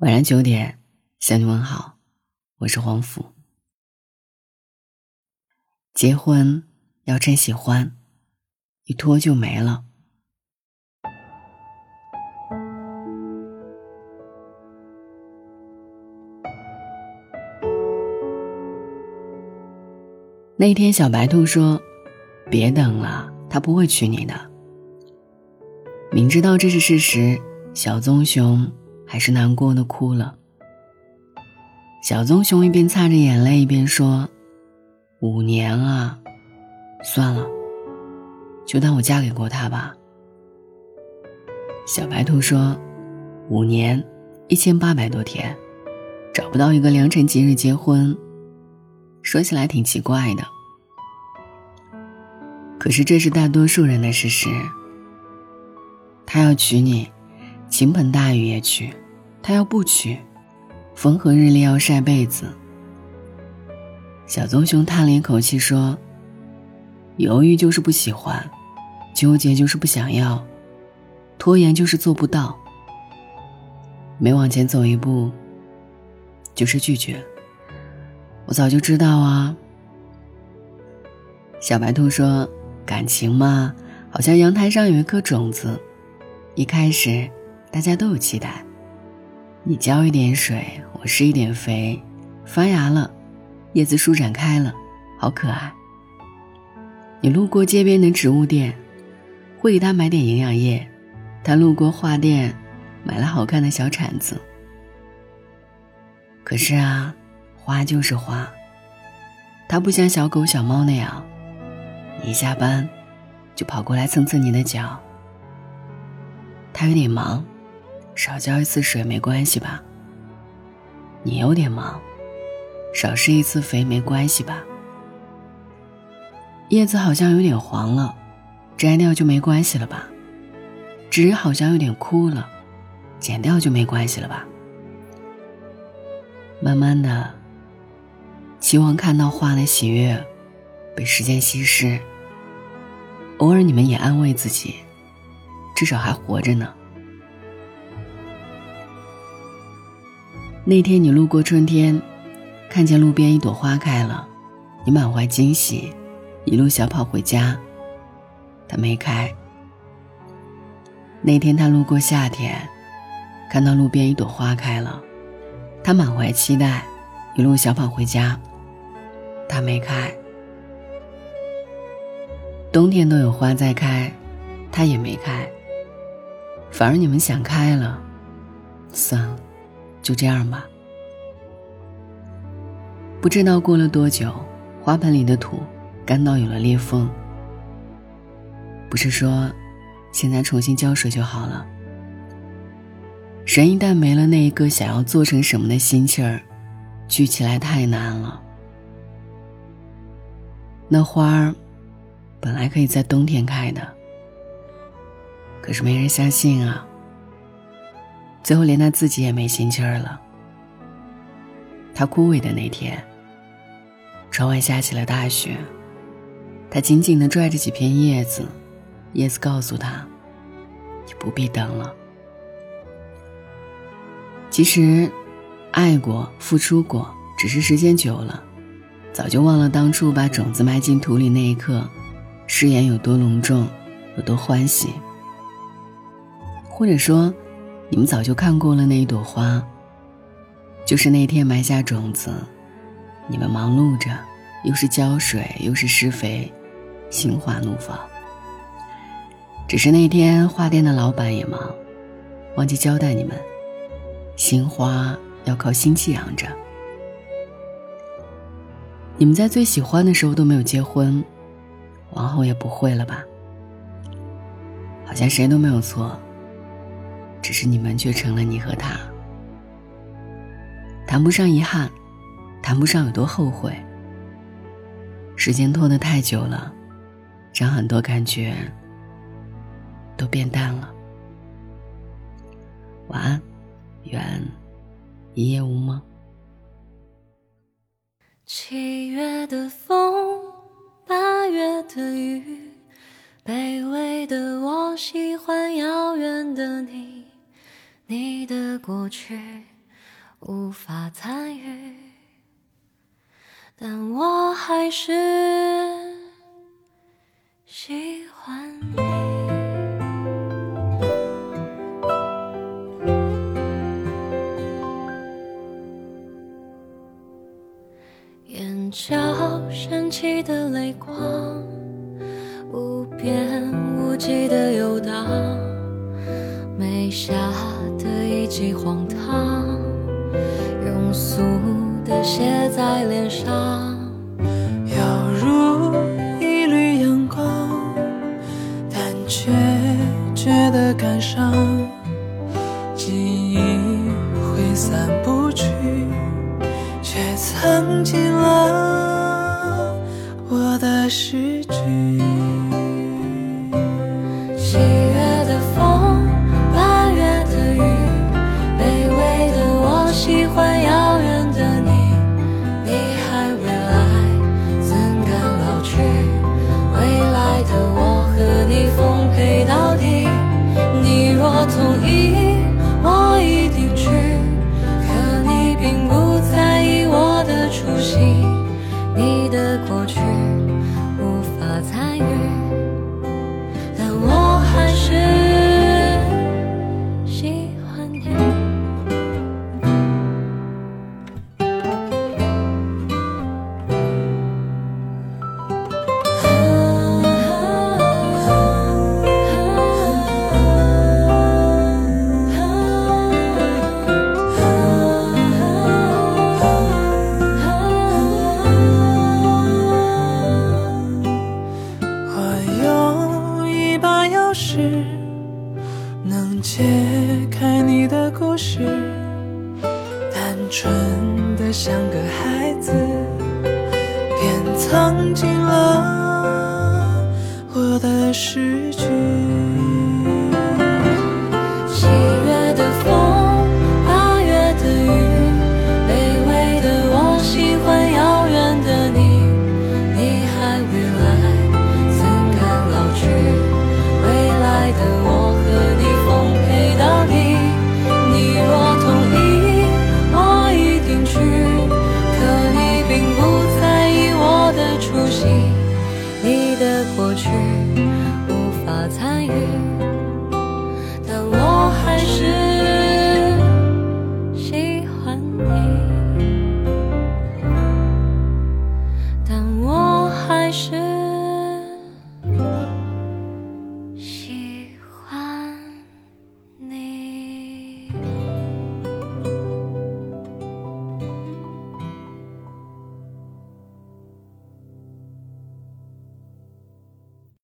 晚上九点向你问好，我是黄甫。结婚要真喜欢，一拖就没了。那天，小白兔说：“别等了，他不会娶你的。”明知道这是事实，小棕熊。还是难过的哭了。小棕熊一边擦着眼泪，一边说：“五年啊，算了，就当我嫁给过他吧。”小白兔说：“五年，一千八百多天，找不到一个良辰吉日结婚，说起来挺奇怪的。可是这是大多数人的事实。他要娶你。”倾盆大雨也娶，他要不娶，风和日丽要晒被子。小棕熊叹了一口气说：“犹豫就是不喜欢，纠结就是不想要，拖延就是做不到。每往前走一步，就是拒绝。我早就知道啊。”小白兔说：“感情嘛，好像阳台上有一颗种子，一开始。”大家都有期待，你浇一点水，我施一点肥，发芽了，叶子舒展开了，好可爱。你路过街边的植物店，会给他买点营养液，他路过花店，买了好看的小铲子。可是啊，花就是花，它不像小狗小猫那样，一下班就跑过来蹭蹭你的脚。他有点忙。少浇一次水没关系吧？你有点忙，少施一次肥没关系吧？叶子好像有点黄了，摘掉就没关系了吧？纸好像有点枯了，剪掉就没关系了吧？慢慢的，期望看到花的喜悦被时间稀释。偶尔你们也安慰自己，至少还活着呢。那天你路过春天，看见路边一朵花开了，你满怀惊喜，一路小跑回家。它没开。那天他路过夏天，看到路边一朵花开了，他满怀期待，一路小跑回家。它没开。冬天都有花在开，它也没开。反而你们想开了，算了。就这样吧。不知道过了多久，花盆里的土干到有了裂缝。不是说，现在重新浇水就好了。人一旦没了那一个想要做成什么的心气儿，聚起来太难了。那花儿，本来可以在冬天开的，可是没人相信啊。最后连他自己也没心气儿了。他枯萎的那天，窗外下起了大雪。他紧紧地拽着几片叶子，叶子告诉他：“你不必等了。”其实，爱过、付出过，只是时间久了，早就忘了当初把种子埋进土里那一刻，誓言有多隆重，有多欢喜。或者说。你们早就看过了那一朵花，就是那天埋下种子，你们忙碌着，又是浇水又是施肥，心花怒放。只是那天花店的老板也忙，忘记交代你们，新花要靠新气养着。你们在最喜欢的时候都没有结婚，往后也不会了吧？好像谁都没有错。只是你们却成了你和他，谈不上遗憾，谈不上有多后悔。时间拖得太久了，让很多感觉都变淡了。晚安，愿一夜无梦。七月的风，过去无法参与，但我还是喜欢你。眼角升起的泪光，无边无际的游荡，眉下的一记荒唐，庸俗的写在脸上。犹如一缕阳光，但却觉得感伤，记忆挥散不去，却藏进了我的诗句。解开你的故事，单纯的像个孩子，无法参与